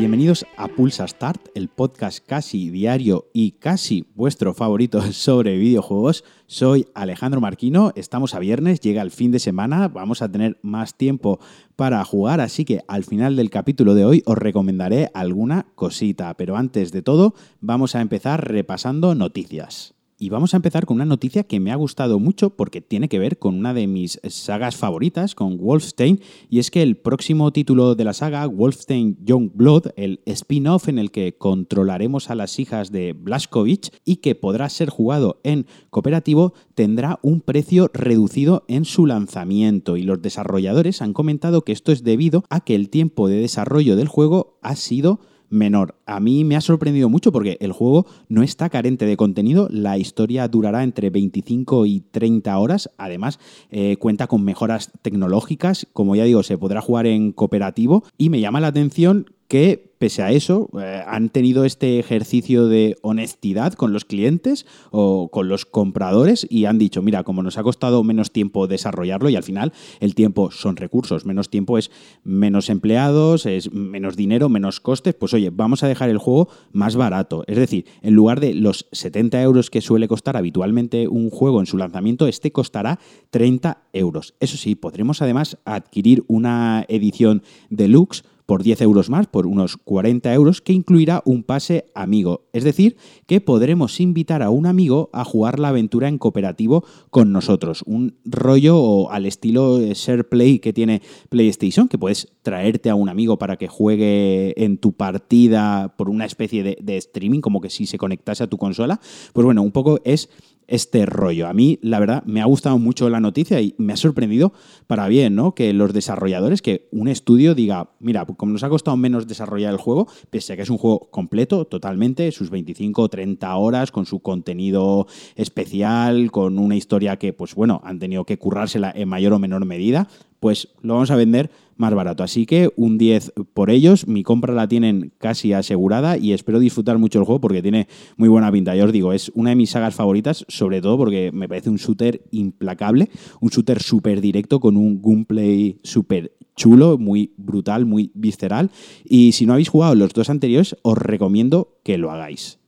Bienvenidos a Pulsa Start, el podcast casi diario y casi vuestro favorito sobre videojuegos. Soy Alejandro Marquino, estamos a viernes, llega el fin de semana, vamos a tener más tiempo para jugar, así que al final del capítulo de hoy os recomendaré alguna cosita, pero antes de todo vamos a empezar repasando noticias. Y vamos a empezar con una noticia que me ha gustado mucho porque tiene que ver con una de mis sagas favoritas, con Wolfenstein, y es que el próximo título de la saga, Wolfenstein Young Blood, el spin-off en el que controlaremos a las hijas de Blaskovich y que podrá ser jugado en cooperativo, tendrá un precio reducido en su lanzamiento. Y los desarrolladores han comentado que esto es debido a que el tiempo de desarrollo del juego ha sido menor. A mí me ha sorprendido mucho porque el juego no está carente de contenido, la historia durará entre 25 y 30 horas, además eh, cuenta con mejoras tecnológicas, como ya digo, se podrá jugar en cooperativo. Y me llama la atención que, pese a eso, eh, han tenido este ejercicio de honestidad con los clientes o con los compradores y han dicho, mira, como nos ha costado menos tiempo desarrollarlo y al final el tiempo son recursos, menos tiempo es menos empleados, es menos dinero, menos costes, pues oye, vamos a dejar el juego más barato. Es decir, en lugar de los 70 euros que suele costar habitualmente un juego en su lanzamiento, este costará 30 euros. Eso sí, podremos además adquirir una edición deluxe por 10 euros más, por unos 40 euros, que incluirá un pase amigo. Es decir, que podremos invitar a un amigo a jugar la aventura en cooperativo con nosotros. Un rollo al estilo Share Play que tiene PlayStation, que puedes traerte a un amigo para que juegue en tu partida por una especie de, de streaming, como que si se conectase a tu consola. Pues bueno, un poco es este rollo. A mí, la verdad, me ha gustado mucho la noticia y me ha sorprendido para bien, ¿no? Que los desarrolladores, que un estudio diga, mira, como nos ha costado menos desarrollar el juego, pese a que es un juego completo, totalmente, sus 25 o 30 horas, con su contenido especial, con una historia que, pues bueno, han tenido que currársela en mayor o menor medida, pues lo vamos a vender más barato. Así que un 10 por ellos, mi compra la tienen casi asegurada y espero disfrutar mucho el juego porque tiene muy buena pinta. Ya os digo, es una de mis sagas favoritas, sobre todo porque me parece un shooter implacable, un shooter súper directo con un gameplay súper chulo, muy brutal, muy visceral. Y si no habéis jugado los dos anteriores, os recomiendo que lo hagáis.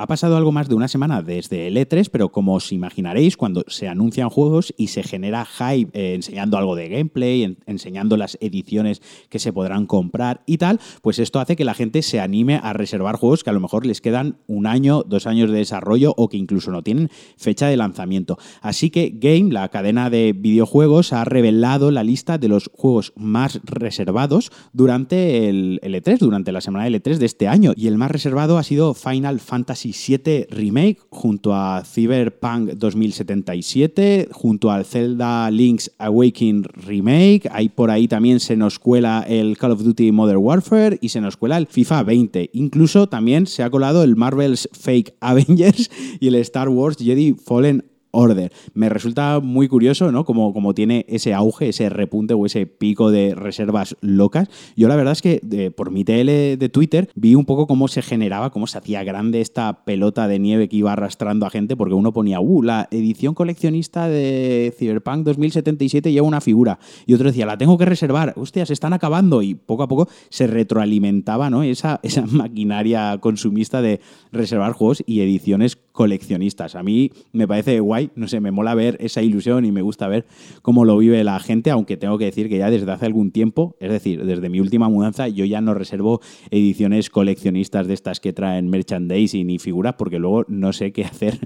Ha pasado algo más de una semana desde el E3, pero como os imaginaréis, cuando se anuncian juegos y se genera hype eh, enseñando algo de gameplay, enseñando las ediciones que se podrán comprar y tal, pues esto hace que la gente se anime a reservar juegos que a lo mejor les quedan un año, dos años de desarrollo o que incluso no tienen fecha de lanzamiento. Así que Game, la cadena de videojuegos, ha revelado la lista de los juegos más reservados durante el, el E3, durante la semana del E3 de este año. Y el más reservado ha sido Final Fantasy 7 Remake junto a Cyberpunk 2077, junto al Zelda Link's Awakening Remake. Ahí por ahí también se nos cuela el Call of Duty Modern Warfare y se nos cuela el FIFA 20. Incluso también se ha colado el Marvel's Fake Avengers y el Star Wars Jedi Fallen Order. Me resulta muy curioso, ¿no? Como, como tiene ese auge, ese repunte o ese pico de reservas locas. Yo la verdad es que por mi TL de Twitter vi un poco cómo se generaba, cómo se hacía grande esta pelota de nieve que iba arrastrando a gente, porque uno ponía, uh, la edición coleccionista de Cyberpunk 2077 lleva una figura. Y otro decía, la tengo que reservar, hostia, se están acabando. Y poco a poco se retroalimentaba, ¿no? Esa, esa maquinaria consumista de reservar juegos y ediciones coleccionistas. A mí me parece guay, no sé, me mola ver esa ilusión y me gusta ver cómo lo vive la gente, aunque tengo que decir que ya desde hace algún tiempo, es decir, desde mi última mudanza, yo ya no reservo ediciones coleccionistas de estas que traen merchandising y figuras porque luego no sé qué hacer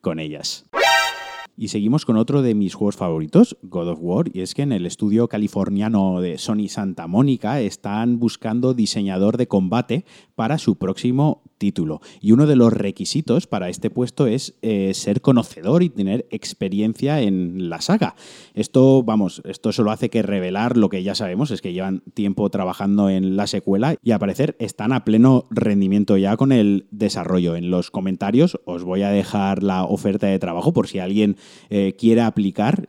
con ellas. Y seguimos con otro de mis juegos favoritos, God of War, y es que en el estudio californiano de Sony Santa Mónica están buscando diseñador de combate para su próximo título. Y uno de los requisitos para este puesto es eh, ser conocedor y tener experiencia en la saga. Esto, vamos, esto solo hace que revelar lo que ya sabemos, es que llevan tiempo trabajando en la secuela y al parecer están a pleno rendimiento ya con el desarrollo. En los comentarios os voy a dejar la oferta de trabajo por si alguien eh, quiere aplicar.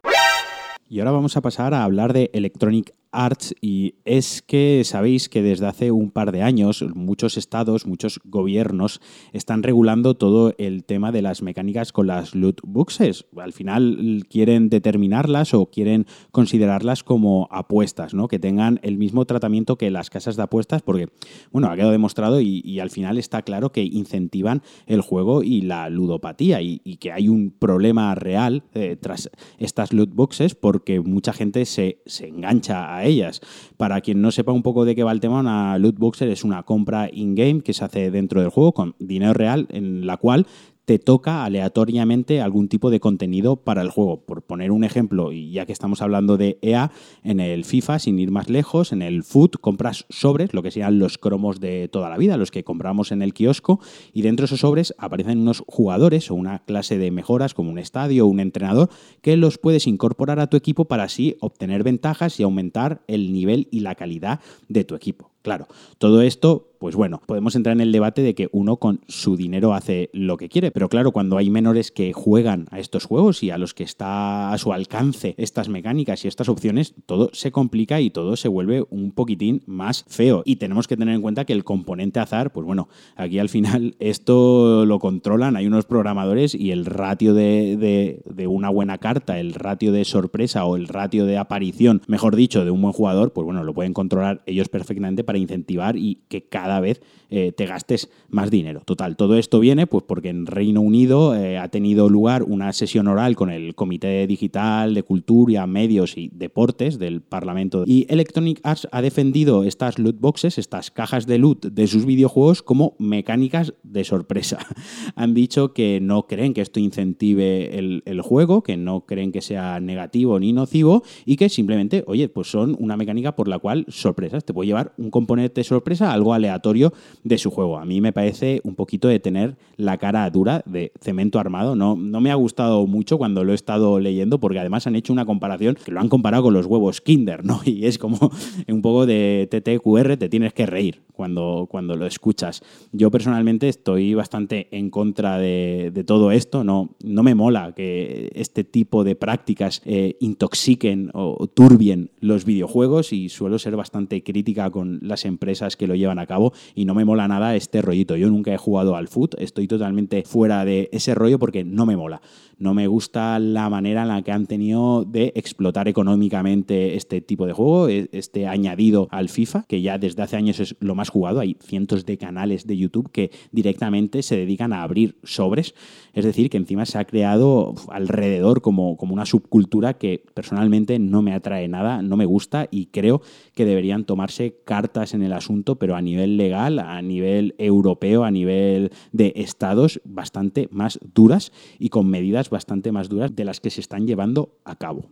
Y ahora vamos a pasar a hablar de Electronic Arts y es que sabéis que desde hace un par de años muchos estados, muchos gobiernos están regulando todo el tema de las mecánicas con las loot boxes. Al final quieren determinarlas o quieren considerarlas como apuestas, ¿no? Que tengan el mismo tratamiento que las casas de apuestas porque, bueno, ha quedado demostrado y, al final está claro que incentivan el juego y la ludopatía y, que hay un problema real eh, tras estas loot boxes porque mucha gente se, se engancha a ellas. Para quien no sepa un poco de qué va el tema, una loot boxer es una compra in-game que se hace dentro del juego con dinero real en la cual te toca aleatoriamente algún tipo de contenido para el juego. Por poner un ejemplo, y ya que estamos hablando de EA, en el FIFA, sin ir más lejos, en el Foot compras sobres, lo que sean los cromos de toda la vida, los que compramos en el kiosco, y dentro de esos sobres aparecen unos jugadores o una clase de mejoras como un estadio o un entrenador que los puedes incorporar a tu equipo para así obtener ventajas y aumentar el nivel y la calidad de tu equipo. Claro, todo esto pues bueno, podemos entrar en el debate de que uno con su dinero hace lo que quiere, pero claro, cuando hay menores que juegan a estos juegos y a los que está a su alcance estas mecánicas y estas opciones, todo se complica y todo se vuelve un poquitín más feo. Y tenemos que tener en cuenta que el componente azar, pues bueno, aquí al final esto lo controlan, hay unos programadores y el ratio de, de una buena carta, el ratio de sorpresa o el ratio de aparición, mejor dicho, de un buen jugador, pues bueno, lo pueden controlar ellos perfectamente para incentivar y que cada vez eh, te gastes más dinero. Total, todo esto viene pues porque en Reino Unido eh, ha tenido lugar una sesión oral con el Comité Digital de Cultura, Medios y Deportes del Parlamento y Electronic Arts ha defendido estas loot boxes, estas cajas de loot de sus videojuegos como mecánicas de sorpresa. Han dicho que no creen que esto incentive el, el juego, que no creen que sea negativo ni nocivo y que simplemente, oye, pues son una mecánica por la cual sorpresas, te puede llevar un componente de sorpresa, algo aleatorio de su juego. A mí me parece un poquito de tener la cara dura de cemento armado. No, no me ha gustado mucho cuando lo he estado leyendo porque además han hecho una comparación que lo han comparado con los huevos Kinder, ¿no? Y es como un poco de TTQR, te tienes que reír cuando, cuando lo escuchas. Yo personalmente estoy bastante en contra de, todo esto. No, no me mola que este tipo de prácticas eh, intoxiquen o turbien los videojuegos y suelo ser bastante crítica con las empresas que lo llevan a cabo y no me mola nada este rollito. Yo nunca he jugado al foot, estoy totalmente fuera de ese rollo porque no me mola. No me gusta la manera en la que han tenido de explotar económicamente este tipo de juego, e, este añadido al FIFA, que ya desde hace años es lo más jugado. Hay cientos de canales de YouTube que directamente se dedican a abrir sobres. Es decir, que encima se ha creado alrededor como, como una subcultura que personalmente no me atrae nada, no me gusta y creo que deberían tomarse cartas en el asunto, pero a nivel legal, a nivel europeo, a nivel de estados, bastante más duras y con medidas bastante más duras de las que se están llevando a cabo.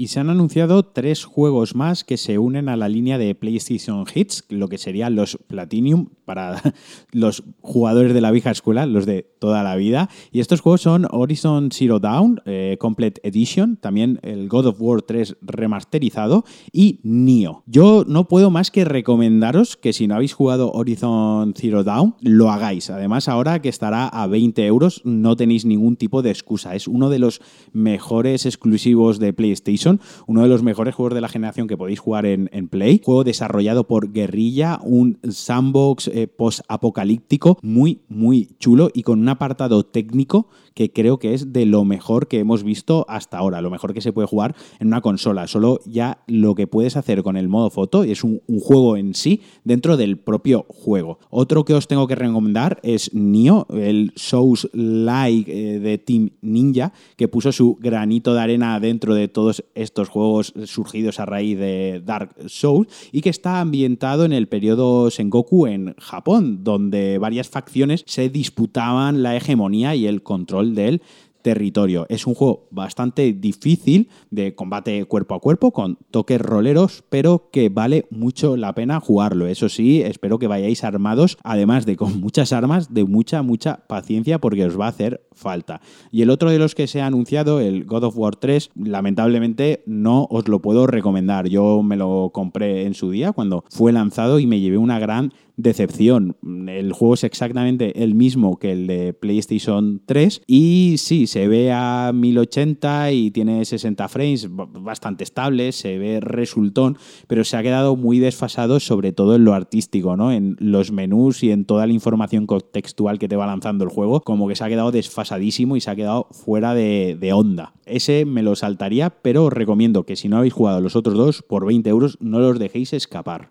Y se han anunciado tres juegos más que se unen a la línea de PlayStation Hits, lo que serían los Platinum para los jugadores de la vieja escuela, los de toda la vida. Y estos juegos son Horizon Zero Dawn eh, Complete Edition, también el God of War 3 remasterizado y Nio. Yo no puedo más que recomendaros que si no habéis jugado Horizon Zero Dawn, lo hagáis. Además, ahora que estará a 20 euros, no tenéis ningún tipo de excusa. Es uno de los mejores exclusivos de PlayStation uno de los mejores juegos de la generación que podéis jugar en, Play. Juego desarrollado por Guerrilla, un sandbox eh, post-apocalíptico muy, muy chulo y con un apartado técnico que creo que es de lo mejor que hemos visto hasta ahora, lo mejor que se puede jugar en una consola. Solo ya lo que puedes hacer con el modo foto es un, juego en sí dentro del propio juego. Otro que os tengo que recomendar es Nio, el Souls Like eh, de Team Ninja, que puso su granito de arena dentro de todos estos juegos surgidos a raíz de Dark Souls y que está ambientado en el periodo Sengoku en Japón, donde varias facciones se disputaban la hegemonía y el control del territorio. Es un juego bastante difícil de combate cuerpo a cuerpo, con toques roleros, pero que vale mucho la pena jugarlo. Eso sí, espero que vayáis armados, además de con muchas armas, de mucha, mucha paciencia, porque os va a hacer falta. Y el otro de los que se ha anunciado, el God of War 3, lamentablemente no os lo puedo recomendar. Yo me lo compré en su día cuando fue lanzado y me llevé una gran decepción. El juego es exactamente el mismo que el de PlayStation 3 y sí, se ve a 1080 y tiene 60 frames bastante estables, se ve resultón, pero se ha quedado muy desfasado sobre todo en lo artístico, ¿no? En los menús y en toda la información contextual que te va lanzando el juego, como que se ha quedado desfasadísimo y se ha quedado fuera de, de onda. Ese me lo saltaría, pero os recomiendo que si no habéis jugado los otros dos, por 20 euros no los dejéis escapar.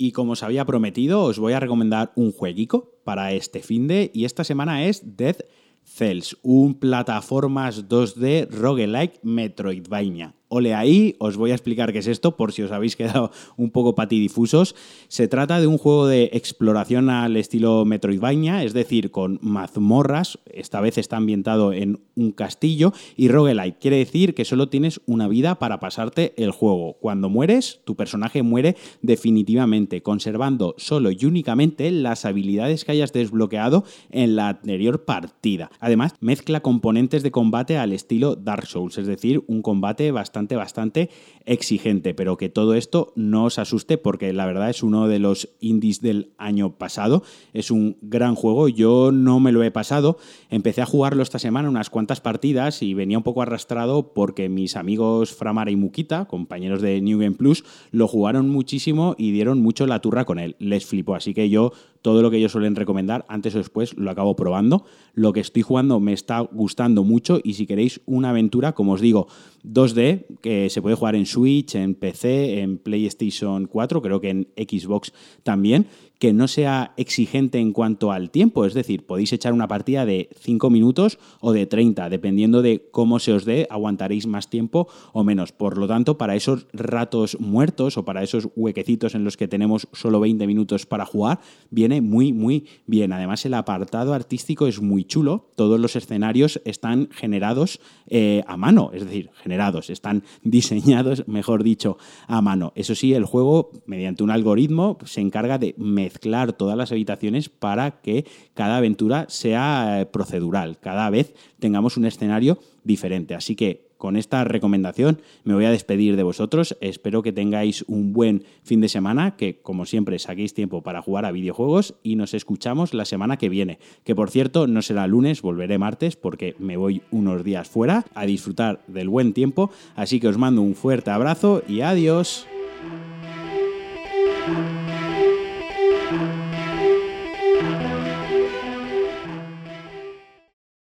Y como os había prometido, os voy a recomendar un jueguico para este fin de y esta semana es Dead Cells, un plataformas 2D roguelike Metroidvania. Ole ahí, os voy a explicar qué es esto por si os habéis quedado un poco patidifusos. Se trata de un juego de exploración al estilo Metroidvania, es decir, con mazmorras, esta vez está ambientado en un castillo, y roguelike, quiere decir que solo tienes una vida para pasarte el juego. Cuando mueres, tu personaje muere definitivamente, conservando solo y únicamente las habilidades que hayas desbloqueado en la anterior partida. Además, mezcla componentes de combate al estilo Dark Souls, es decir, un combate bastante bastante, exigente, pero que todo esto no os asuste porque la verdad es uno de los indies del año pasado. Es un gran juego, yo no me lo he pasado. Empecé a jugarlo esta semana unas cuantas partidas y venía un poco arrastrado porque mis amigos Framara y Mukita, compañeros de New Game Plus, lo jugaron muchísimo y dieron mucho la turra con él. Les flipó, así que yo todo lo que ellos suelen recomendar, antes o después lo acabo probando. Lo que estoy jugando me está gustando mucho y si queréis una aventura, como os digo, 2D, que se puede jugar en Switch, en PC, en PlayStation 4, creo que en Xbox también, que no sea exigente en cuanto al tiempo, es decir, podéis echar una partida de 5 minutos o de 30, dependiendo de cómo se os dé, aguantaréis más tiempo o menos. Por lo tanto, para esos ratos muertos o para esos huequecitos en los que tenemos solo 20 minutos para jugar, viene muy, muy bien. Además, el apartado artístico es muy chulo, todos los escenarios están generados eh, a mano, es decir, generados, están diseñados, mejor dicho, a mano. Eso sí, el juego, mediante un algoritmo, se encarga de mezclar todas las habitaciones para que cada aventura sea eh, procedural, cada vez tengamos un escenario diferente. Así que con esta recomendación me voy a despedir de vosotros. Espero que tengáis un buen fin de semana, que como siempre saquéis tiempo para jugar a videojuegos y nos escuchamos la semana que viene. Que por cierto no será lunes, volveré martes porque me voy unos días fuera a disfrutar del buen tiempo. Así que os mando un fuerte abrazo y adiós.